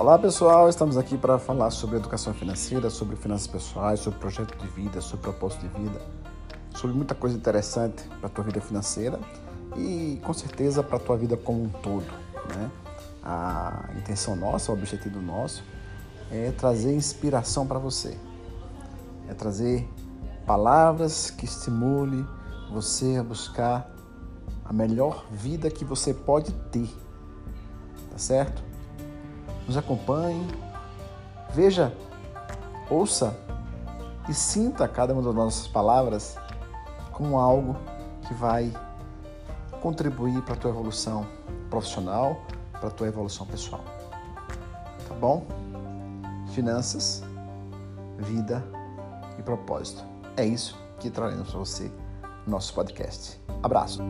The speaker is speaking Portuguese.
Olá pessoal, estamos aqui para falar sobre educação financeira, sobre finanças pessoais, sobre projeto de vida, sobre propósito de vida, sobre muita coisa interessante para a tua vida financeira e com certeza para a tua vida como um todo. Né? A intenção nossa, o objetivo nosso é trazer inspiração para você, é trazer palavras que estimule você a buscar a melhor vida que você pode ter, tá certo? Nos acompanhe, veja, ouça e sinta cada uma das nossas palavras como algo que vai contribuir para a tua evolução profissional, para a tua evolução pessoal. Tá bom? Finanças, vida e propósito. É isso que traremos para você no nosso podcast. Abraço!